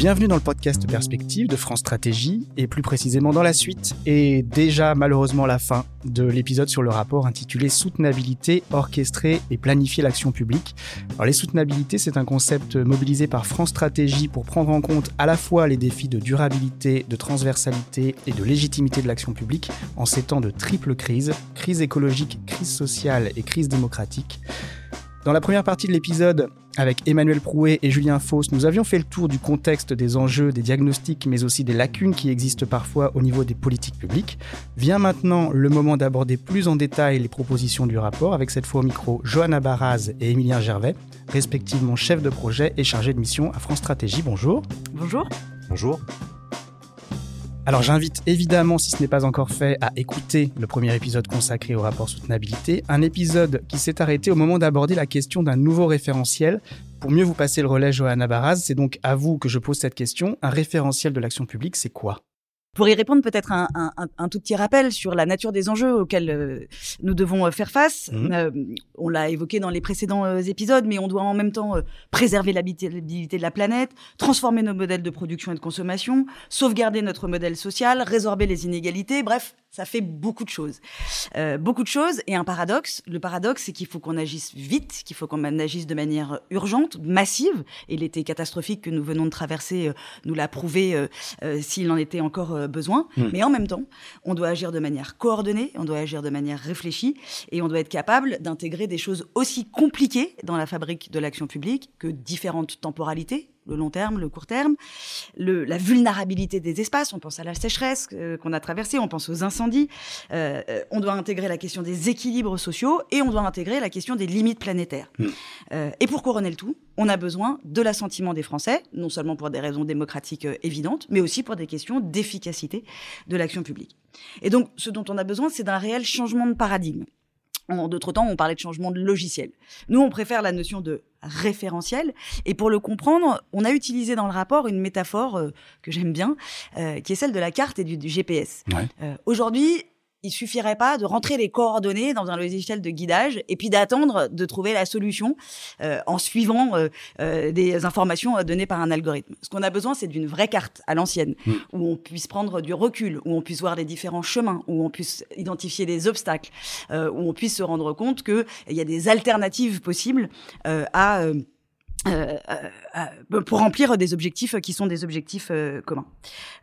Bienvenue dans le podcast Perspective de France Stratégie et plus précisément dans la suite et déjà malheureusement la fin de l'épisode sur le rapport intitulé Soutenabilité, orchestrer et planifier l'action publique. Alors les soutenabilités, c'est un concept mobilisé par France Stratégie pour prendre en compte à la fois les défis de durabilité, de transversalité et de légitimité de l'action publique en ces temps de triple crise, crise écologique, crise sociale et crise démocratique. Dans la première partie de l'épisode, avec Emmanuel Prouet et Julien Fauss, nous avions fait le tour du contexte des enjeux, des diagnostics, mais aussi des lacunes qui existent parfois au niveau des politiques publiques. Vient maintenant le moment d'aborder plus en détail les propositions du rapport, avec cette fois au micro Johanna Baraz et Émilien Gervais, respectivement chef de projet et chargé de mission à France Stratégie. Bonjour. Bonjour. Bonjour. Alors j'invite évidemment, si ce n'est pas encore fait, à écouter le premier épisode consacré au rapport soutenabilité, un épisode qui s'est arrêté au moment d'aborder la question d'un nouveau référentiel. Pour mieux vous passer le relais, Johanna Baraz, c'est donc à vous que je pose cette question. Un référentiel de l'action publique, c'est quoi? Pour y répondre, peut-être un, un, un, tout petit rappel sur la nature des enjeux auxquels euh, nous devons euh, faire face. Mmh. Euh, on l'a évoqué dans les précédents épisodes, mais on doit en même temps préserver l'habitabilité de la planète, transformer nos modèles de production et de consommation, sauvegarder notre modèle social, résorber les inégalités, bref, ça fait beaucoup de choses. Euh, beaucoup de choses et un paradoxe. Le paradoxe, c'est qu'il faut qu'on agisse vite, qu'il faut qu'on agisse de manière urgente, massive. Et l'été catastrophique que nous venons de traverser euh, nous l'a prouvé euh, s'il en était encore besoin. Mmh. Mais en même temps, on doit agir de manière coordonnée, on doit agir de manière réfléchie et on doit être capable d'intégrer des choses aussi compliquées dans la fabrique de l'action publique que différentes temporalités, le long terme, le court terme, le, la vulnérabilité des espaces. On pense à la sécheresse euh, qu'on a traversée, on pense aux incendies. Euh, euh, on doit intégrer la question des équilibres sociaux et on doit intégrer la question des limites planétaires. Mmh. Euh, et pour couronner le tout, on a besoin de l'assentiment des Français, non seulement pour des raisons démocratiques évidentes, mais aussi pour des questions d'efficacité de l'action publique. Et donc, ce dont on a besoin, c'est d'un réel changement de paradigme. En d'autres temps, on parlait de changement de logiciel. Nous, on préfère la notion de référentiel. Et pour le comprendre, on a utilisé dans le rapport une métaphore euh, que j'aime bien, euh, qui est celle de la carte et du, du GPS. Ouais. Euh, Aujourd'hui, il suffirait pas de rentrer les coordonnées dans un logiciel de guidage et puis d'attendre de trouver la solution euh, en suivant euh, euh, des informations données par un algorithme. Ce qu'on a besoin, c'est d'une vraie carte à l'ancienne, mmh. où on puisse prendre du recul, où on puisse voir les différents chemins, où on puisse identifier les obstacles, euh, où on puisse se rendre compte qu'il y a des alternatives possibles euh, à euh, euh, pour remplir des objectifs qui sont des objectifs euh, communs.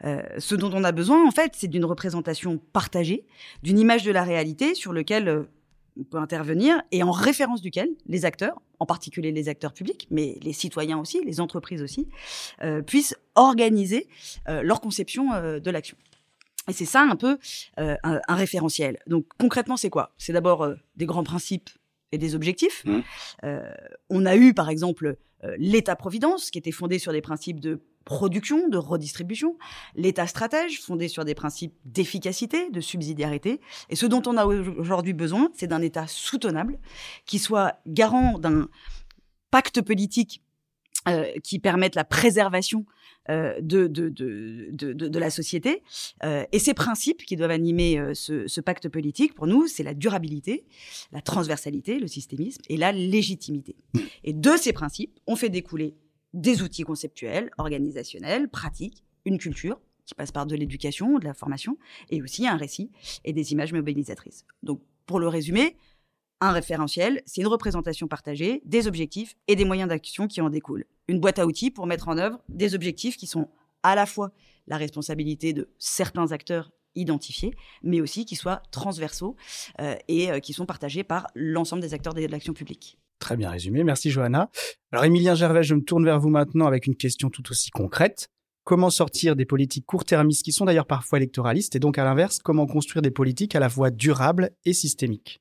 Euh, ce dont on a besoin, en fait, c'est d'une représentation partagée, d'une image de la réalité sur lequel euh, on peut intervenir et en référence duquel les acteurs, en particulier les acteurs publics, mais les citoyens aussi, les entreprises aussi, euh, puissent organiser leur conception de l'action. Et c'est ça un peu un, un, référentiel. Donc concrètement, c'est quoi? C'est d'abord des grands principes et des objectifs. Mmh. on a eu, par exemple, euh, l'État-providence, qui était fondé sur des principes de production, de redistribution, l'État stratège, fondé sur des principes d'efficacité, de subsidiarité. Et ce dont on a aujourd'hui besoin, c'est d'un État soutenable, qui soit garant d'un pacte politique euh, qui permette la préservation euh, de, de, de, de, la société. Euh, et ces principes qui doivent animer ce, ce, pacte politique, pour nous, c'est la durabilité, la transversalité, le systémisme et la légitimité. Et de ces principes, on fait découler des outils conceptuels, organisationnels, pratiques, une culture qui passe par de l'éducation, de la formation, et aussi un récit et des images mobilisatrices. Donc, pour le résumer, un référentiel, c'est une représentation partagée des objectifs et des moyens d'action qui en découlent. Une boîte à outils pour mettre en œuvre des objectifs qui sont à la fois la responsabilité de certains acteurs identifiés, mais aussi qui soient transversaux euh, et euh, qui sont partagés par l'ensemble des acteurs de l'action publique. Très bien résumé, merci Johanna. Alors Émilien Gervais, je me tourne vers vous maintenant avec une question tout aussi concrète. Comment sortir des politiques court-termistes qui sont d'ailleurs parfois électoralistes et donc à l'inverse, comment construire des politiques à la fois durables et systémiques?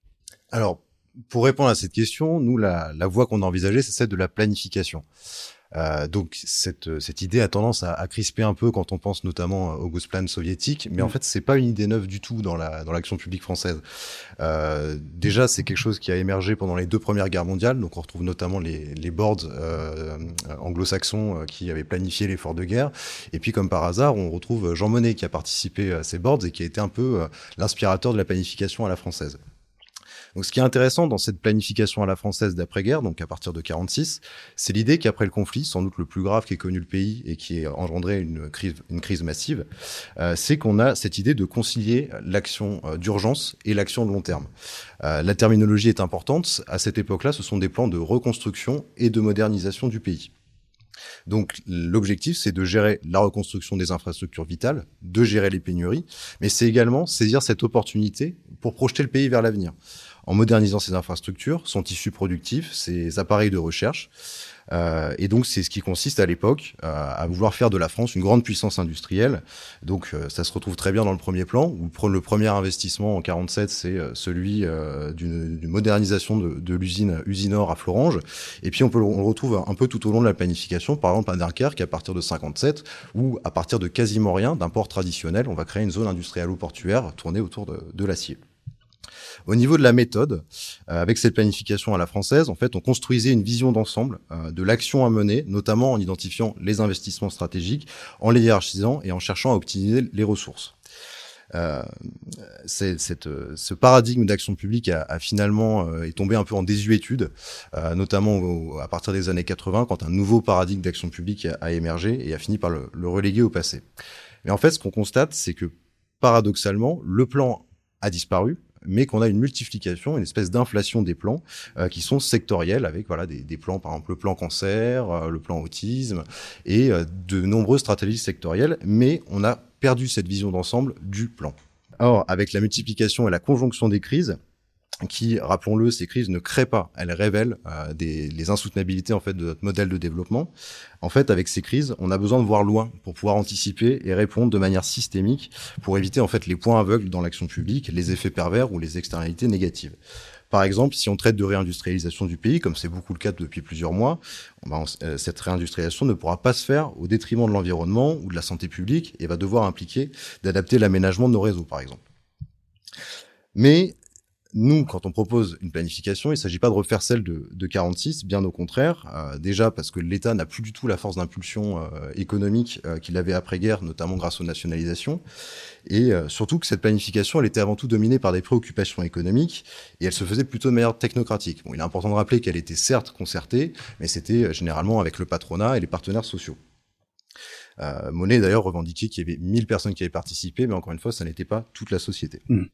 Alors, pour répondre à cette question, nous, la, la voie qu'on a envisagée, c'est celle de la planification. Euh, donc cette, cette idée a tendance à, à, crisper un peu quand on pense notamment au Gosplan soviétique, mais mmh. en fait c'est pas une idée neuve du tout dans la dans l'action publique française. Euh, déjà c'est quelque chose qui a émergé pendant les deux premières guerres mondiales, donc on retrouve notamment les, les boards euh, anglo-saxons qui avaient planifié l'effort de guerre, et puis comme par hasard on retrouve Jean Monnet qui a participé à ces boards et qui a été un peu l'inspirateur de la planification à la française. Donc, ce qui est intéressant dans cette planification à la française d'après-guerre, donc à partir de 46, c'est l'idée qu'après le conflit, sans doute le plus grave qu'ait connu le pays et qui a engendré une crise, une crise massive, euh, c'est qu'on a cette idée de concilier l'action euh, d'urgence et l'action de long terme. Euh, la terminologie est importante. À cette époque-là, ce sont des plans de reconstruction et de modernisation du pays. Donc l'objectif, c'est de gérer la reconstruction des infrastructures vitales, de gérer les pénuries, mais c'est également saisir cette opportunité pour projeter le pays vers l'avenir. En modernisant ses infrastructures, son tissu productif, ses appareils de recherche, euh, et donc c'est ce qui consiste à l'époque euh, à vouloir faire de la France une grande puissance industrielle. Donc euh, ça se retrouve très bien dans le premier plan. Où le premier investissement en 47, c'est celui d'une modernisation de, de l'usine Usinor à Florange. Et puis on peut on le retrouve un peu tout au long de la planification. Par exemple à Dunkerque à partir de 57, ou à partir de quasiment rien d'un port traditionnel, on va créer une zone industrielle ou portuaire tournée autour de, de l'acier. Au niveau de la méthode, euh, avec cette planification à la française, en fait, on construisait une vision d'ensemble euh, de l'action à mener, notamment en identifiant les investissements stratégiques, en les hiérarchisant et en cherchant à optimiser les ressources. Euh, cette, ce paradigme d'action publique a, finalement euh, est tombé un peu en désuétude, euh, notamment à partir des années 80, quand un nouveau paradigme d'action publique a, a, émergé et a fini par le, le reléguer au passé. Mais en fait, ce qu'on constate, c'est que paradoxalement, le plan a disparu, mais qu'on a une multiplication, une espèce d'inflation des plans euh, qui sont sectoriels avec voilà des, plans, par exemple le plan cancer, euh, le plan autisme et euh, de nombreuses stratégies sectorielles, mais on a perdu cette vision d'ensemble du plan. Or, avec la multiplication et la conjonction des crises, qui, rappelons-le, ces crises ne créent pas, elles révèlent euh, des, les insoutenabilités en fait de notre modèle de développement. En fait, avec ces crises, on a besoin de voir loin pour pouvoir anticiper et répondre de manière systémique pour éviter en fait les points aveugles dans l'action publique, les effets pervers ou les externalités négatives. Par exemple, si on traite de réindustrialisation du pays, comme c'est beaucoup le cas depuis plusieurs mois, euh, cette réindustrialisation ne pourra pas se faire au détriment de l'environnement ou de la santé publique et va devoir impliquer d'adapter l'aménagement de nos réseaux, par exemple. Mais nous, quand on propose une planification, il ne s'agit pas de refaire celle de, de 46, bien au contraire. Euh, déjà parce que l'État n'a plus du tout la force d'impulsion euh, économique euh, qu'il avait après-guerre, notamment grâce aux nationalisations. Et euh, surtout que cette planification, elle était avant tout dominée par des préoccupations économiques et elle se faisait plutôt de manière technocratique. Bon, il est important de rappeler qu'elle était certes concertée, mais c'était euh, généralement avec le patronat et les partenaires sociaux. Euh, Monet d'ailleurs revendiquait qu'il y avait 1000 personnes qui avaient participé, mais encore une fois, ça n'était pas toute la société. Mmh.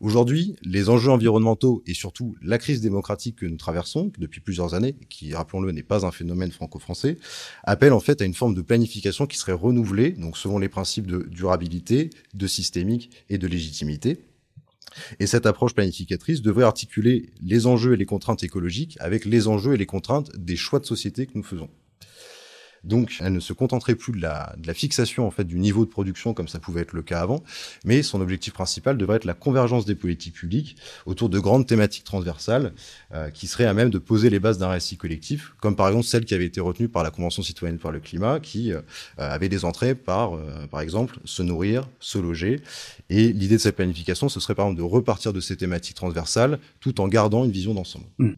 Aujourd'hui, les enjeux environnementaux et surtout la crise démocratique que nous traversons depuis plusieurs années, qui, rappelons-le, n'est pas un phénomène franco-français, appellent en fait à une forme de planification qui serait renouvelée, donc selon les principes de durabilité, de systémique et de légitimité. Et cette approche planificatrice devrait articuler les enjeux et les contraintes écologiques avec les enjeux et les contraintes des choix de société que nous faisons. Donc, elle ne se contenterait plus de la, de la fixation en fait du niveau de production comme ça pouvait être le cas avant, mais son objectif principal devrait être la convergence des politiques publiques autour de grandes thématiques transversales euh, qui seraient à même de poser les bases d'un récit collectif, comme par exemple celle qui avait été retenue par la Convention citoyenne pour le climat, qui euh, avait des entrées par, euh, par exemple, se nourrir, se loger. Et l'idée de cette planification, ce serait par exemple de repartir de ces thématiques transversales tout en gardant une vision d'ensemble. Mmh.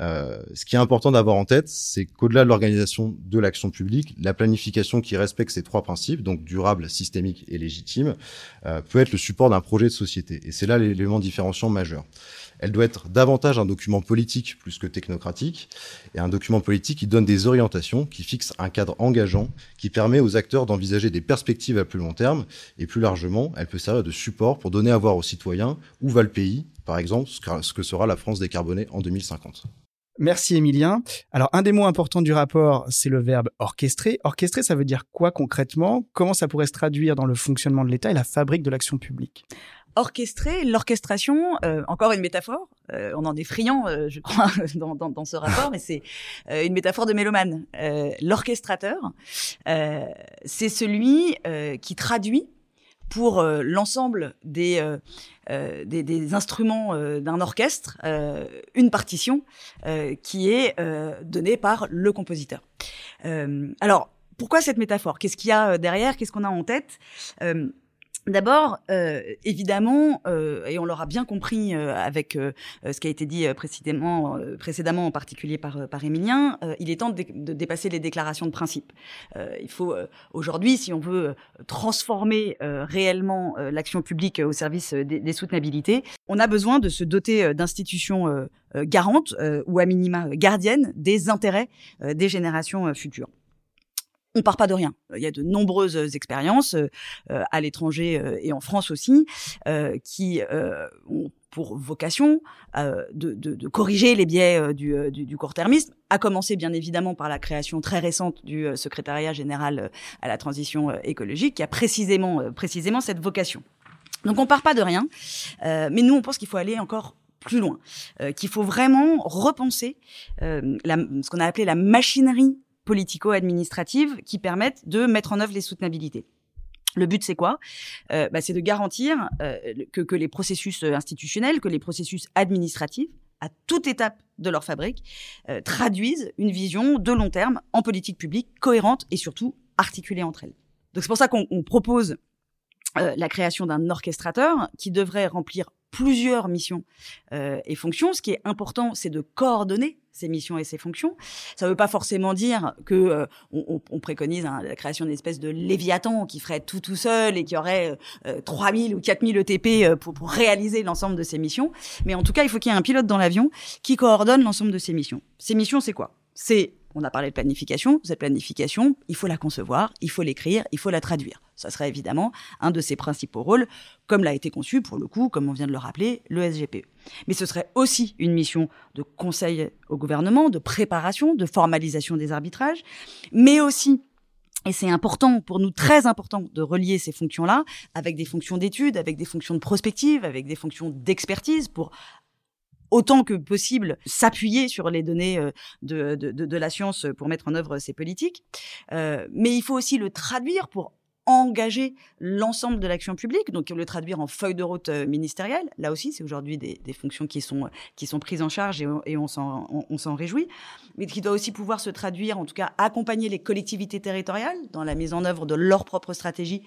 Euh, ce qui est important d'avoir en tête, c'est qu'au-delà de l'organisation de l'action publique, la planification qui respecte ces trois principes, donc durable, systémique et légitime, euh, peut être le support d'un projet de société. Et c'est là l'élément différenciant majeur. Elle doit être davantage un document politique plus que technocratique, et un document politique qui donne des orientations, qui fixe un cadre engageant, qui permet aux acteurs d'envisager des perspectives à plus long terme, et plus largement, elle peut servir de support pour donner à voir aux citoyens où va le pays, par exemple, ce que sera la France décarbonée en 2050. Merci Emilien. Alors un des mots importants du rapport, c'est le verbe orchestrer. Orchestrer, ça veut dire quoi concrètement? Comment ça pourrait se traduire dans le fonctionnement de l'État et la fabrique de l'action publique? Orchestrer, l'orchestration, euh, encore une métaphore, euh, on en est friand, euh, je crois, dans, dans, dans, ce rapport, mais c'est euh, une métaphore de mélomane. Euh, l'orchestrateur, c'est celui qui traduit pour l'ensemble des euh, des, des, instruments euh, d'un orchestre, euh, une partition qui est donnée par le compositeur. alors, pourquoi cette métaphore? Qu'est-ce qu'il y a derrière? Qu'est-ce qu'on a en tête? D'abord, euh, évidemment, euh, et on l'aura bien compris euh, avec euh, ce qui a été dit précédemment, précédemment en particulier par, par Émilien, il est temps de, dépasser les déclarations de principe. il faut aujourd'hui, si on veut transformer réellement l'action publique au service des, des, soutenabilités, on a besoin de se doter d'institutions garantes ou à minima gardiennes des intérêts des générations futures on part pas de rien. Il y a de nombreuses expériences euh, à l'étranger euh, et en France aussi euh, qui ont pour vocation de, corriger les biais du, court-termisme, à commencer bien évidemment par la création très récente du secrétariat général à la transition écologique, qui a précisément, précisément cette vocation. Donc on part pas de rien, mais nous on pense qu'il faut aller encore plus loin, qu'il faut vraiment repenser ce qu'on a appelé la machinerie politico-administratives qui permettent de mettre en œuvre les soutenabilités. Le but, c'est quoi? Euh, bah, C'est de garantir euh, que, les processus institutionnels, que les processus administratifs, à toute étape de leur fabrique, euh, traduisent une vision de long terme en politique publique cohérente et surtout articulée entre elles. Donc c'est pour ça qu'on propose la création d'un orchestrateur qui devrait remplir plusieurs missions euh, et fonctions. Ce qui est important, c'est de coordonner ces missions et ces fonctions. Ça ne veut pas forcément dire que euh, on, on, préconise hein, la création d'une espèce de léviathan qui ferait tout tout seul et qui aurait euh, 3000 ou 4000 ETP pour, pour réaliser l'ensemble de ces missions. Mais en tout cas, il faut qu'il y ait un pilote dans l'avion qui coordonne l'ensemble de ces missions. Ces missions, c'est quoi? C'est on a parlé de planification. Cette planification, il faut la concevoir, il faut l'écrire, il faut la traduire. Ça serait évidemment un de ses principaux rôles, comme l'a été conçu, pour le coup, comme on vient de le rappeler, le SGPE. Mais ce serait aussi une mission de conseil au gouvernement, de préparation, de formalisation des arbitrages, mais aussi et c'est important, pour nous très important, de relier ces fonctions-là avec des fonctions d'études, avec des fonctions de prospective, avec des fonctions d'expertise pour autant que possible s'appuyer sur les données euh, de, de, la science pour mettre en œuvre ces politiques. Euh, mais il faut aussi le traduire pour engager l'ensemble de l'action publique, donc le traduire en feuille de route euh, ministérielle. Là aussi, c'est aujourd'hui des, fonctions qui sont qui sont prises en charge et, on s'en on, s'en réjouit, mais qui doit aussi pouvoir se traduire, en tout cas, accompagner les collectivités territoriales dans la mise en œuvre de leur propre stratégie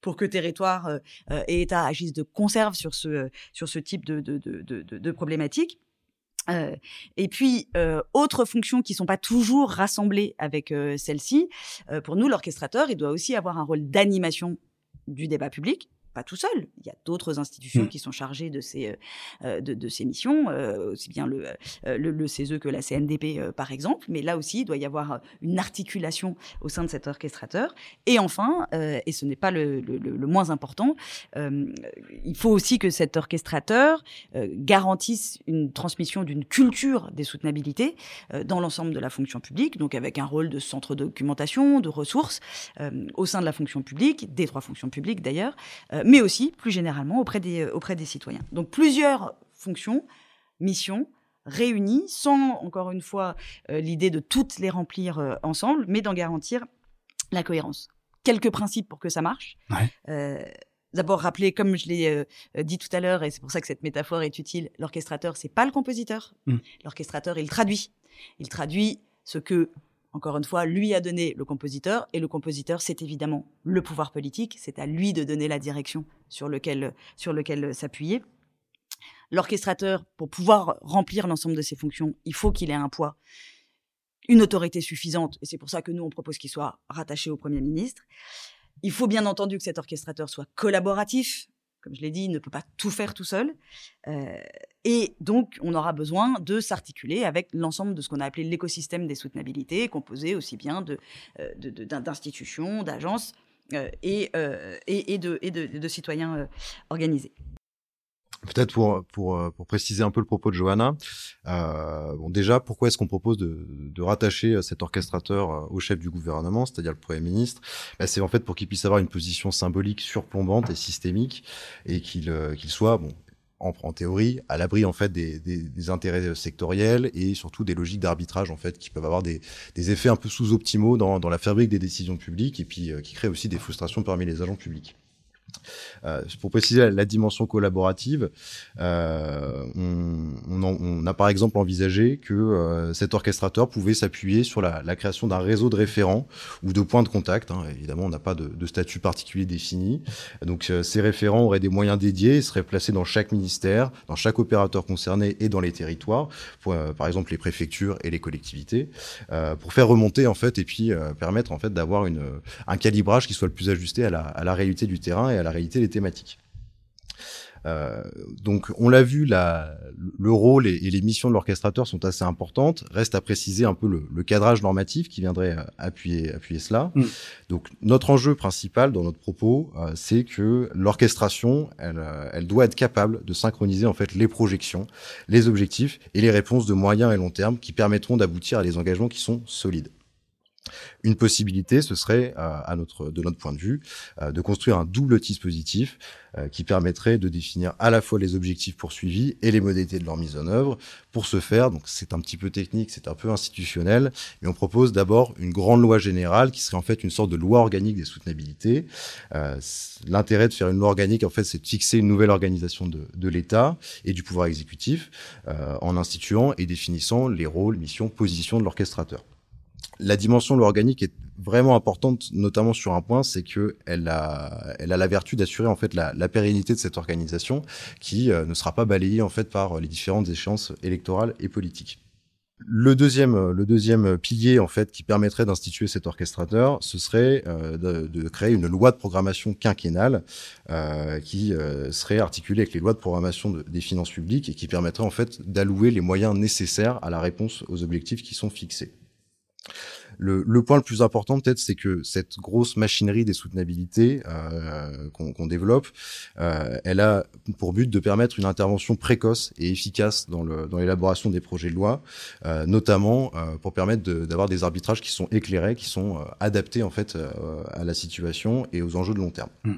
pour que territoire euh, euh, et État agissent de conserve sur ce, sur ce type de, de, de, problématiques. Euh, et puis, euh, autres fonctions qui sont pas toujours rassemblées avec euh, celle-ci, pour nous, l'orchestrateur, il doit aussi avoir un rôle d'animation du débat public, pas tout seul. Il y a d'autres institutions mmh. qui sont chargées de ces, euh, euh, de, de, ces missions, euh, aussi bien le, le, le, CESE que la CNDP, par exemple. Mais là aussi, il doit y avoir une articulation au sein de cet orchestrateur. Et enfin, et ce n'est pas le, le, moins important, il faut aussi que cet orchestrateur garantisse une transmission d'une culture des soutenabilités dans l'ensemble de la fonction publique, donc avec un rôle de centre de documentation, de ressources au sein de la fonction publique, des trois fonctions publiques d'ailleurs, mais aussi plus généralement auprès des, euh, auprès des citoyens. Donc plusieurs fonctions, missions réunies, sans encore une fois euh, l'idée de toutes les remplir euh, ensemble, mais d'en garantir la cohérence. Quelques principes pour que ça marche. D'abord, rappeler, comme je l'ai dit tout à l'heure, et c'est pour ça que cette métaphore est utile, l'orchestrateur, c'est pas le compositeur. Mm. L'orchestrateur, il traduit. Il traduit ce que encore une fois, lui a donné le compositeur, et le compositeur, c'est évidemment le pouvoir politique, c'est à lui de donner la direction sur lequel, sur lequel s'appuyer. L'orchestrateur, pour pouvoir remplir l'ensemble de ses fonctions, il faut qu'il ait un poids, une autorité suffisante, et c'est pour ça que nous, on propose qu'il soit rattaché au Premier ministre. Il faut bien entendu que cet orchestrateur soit collaboratif, comme je l'ai dit, ne peut pas tout faire tout seul. Euh, et donc, on aura besoin de s'articuler avec l'ensemble de ce qu'on a appelé l'écosystème des soutenabilités, composé aussi bien euh, d'institutions, d'agences euh, et, de, et de citoyens organisés. Peut-être pour, pour, euh, pour préciser un peu le propos de Johanna, euh, bon déjà, pourquoi est-ce qu'on propose de, de, rattacher euh, cet orchestrateur euh, au chef du gouvernement, c'est-à-dire le Premier ministre? Bah, C'est en fait pour qu'il puisse avoir une position symbolique surplombante et systémique et qu'il qu'il soit, bon, en, en, théorie, à l'abri en fait des, des, des, intérêts sectoriels et surtout des logiques d'arbitrage en fait qui peuvent avoir des, des effets un peu sous-optimaux dans, dans la fabrique des décisions publiques et puis qui créent aussi des frustrations parmi les agents publics. Euh, pour préciser la, dimension collaborative, euh, on, a par exemple envisagé que euh, cet orchestrateur pouvait s'appuyer sur la, création d'un réseau de référents ou de points de contact. Hein. Évidemment, on n'a pas de, statut particulier défini. Donc, ces référents auraient des moyens dédiés et seraient placés dans chaque ministère, dans chaque opérateur concerné et dans les territoires, par exemple les préfectures et les collectivités, pour faire remonter en fait et puis permettre en fait d'avoir un calibrage qui soit le plus ajusté à la, à la réalité du terrain et à la réalité des thématiques. Euh, donc, on l'a vu, la, le rôle et, les missions de l'orchestrateur sont assez importantes. Reste à préciser un peu le, cadrage normatif qui viendrait euh, appuyer, appuyer cela. Mm. Donc, notre enjeu principal dans notre propos, euh, c'est que l'orchestration, elle, elle doit être capable de synchroniser en fait les projections, les objectifs et les réponses de moyen et long terme qui permettront d'aboutir à des engagements qui sont solides. Une possibilité, ce serait, euh, à notre, de notre point de vue, euh, de construire un double dispositif euh, qui permettrait de définir à la fois les objectifs poursuivis et les modalités de leur mise en œuvre. Pour ce faire, donc c'est un petit peu technique, c'est un peu institutionnel, mais on propose d'abord une grande loi générale qui serait en fait une sorte de loi organique des soutenabilités. L'intérêt de faire une loi organique, en fait, c'est de fixer une nouvelle organisation de, de l'État et du pouvoir exécutif en instituant et définissant les rôles, missions, positions de l'orchestrateur la dimension de l'organique est vraiment importante, notamment sur un point, c'est que elle a, la vertu d'assurer en fait la, pérennité de cette organisation, qui euh, ne sera pas balayée en fait par les différentes échéances électorales et politiques. Le deuxième, le deuxième pilier en fait qui permettrait d'instituer cet orchestrateur, ce serait euh, de, créer une loi de programmation quinquennale euh, qui serait articulée avec les lois de programmation des finances publiques et qui permettrait en fait d'allouer les moyens nécessaires à la réponse aux objectifs qui sont fixés. Le, le, point le plus important peut-être, c'est que cette grosse machinerie des soutenabilités euh, qu'on développe, euh, elle a pour but de permettre une intervention précoce et efficace dans l'élaboration dans des projets de loi, euh, notamment euh, pour permettre d'avoir des arbitrages qui sont éclairés, qui sont euh, adaptés en fait euh, à la situation et aux enjeux de long terme. Mmh.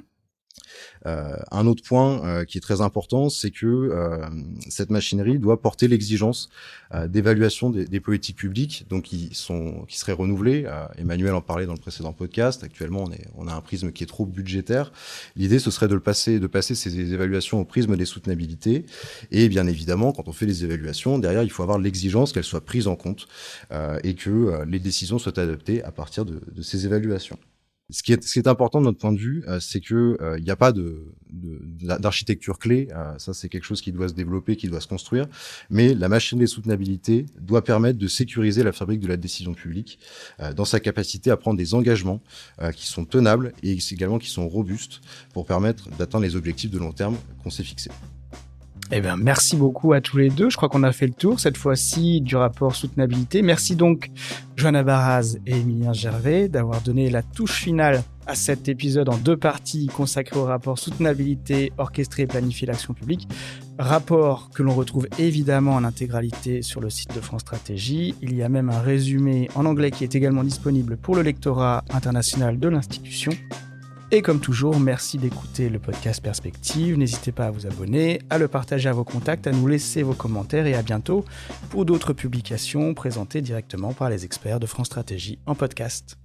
Euh, un autre point euh, qui est très important, c'est que euh, cette machinerie doit porter l'exigence d'évaluation des, politiques publiques, donc qui sont qui seraient renouvelées. Emmanuel en parlait dans le précédent podcast. Actuellement, on, est, on a un prisme qui est trop budgétaire. L'idée, ce serait de le passer, de passer ces évaluations au prisme des soutenabilités. Et bien évidemment, quand on fait les évaluations, derrière, il faut avoir l'exigence qu'elles soient prises en compte et que les décisions soient adaptées à partir de ces évaluations. Ce qui, est, important de notre point de vue, euh, c'est que il euh, n'y a pas d'architecture clé. Euh, ça, c'est quelque chose qui doit se développer, qui doit se construire. Mais la machine des soutenabilités doit permettre de sécuriser la fabrique de la décision publique dans sa capacité à prendre des engagements qui sont tenables et également qui sont robustes pour permettre d'atteindre les objectifs de long terme qu'on s'est fixés. Eh bien, merci beaucoup à tous les deux. Je crois qu'on a fait le tour cette fois-ci du rapport soutenabilité. Merci donc Joanna Barraz et Emilien Gervais d'avoir donné la touche finale à cet épisode en deux parties consacré au rapport soutenabilité, orchestré et planifier l'action publique. Rapport que l'on retrouve évidemment en intégralité sur le site de France Stratégie. Il y a même un résumé en anglais qui est également disponible pour le lectorat international de l'institution. Et comme toujours, merci d'écouter le podcast Perspective. N'hésitez pas à vous abonner, à le partager à vos contacts, à nous laisser vos commentaires et à bientôt pour d'autres publications présentées directement par les experts de France Stratégie en podcast.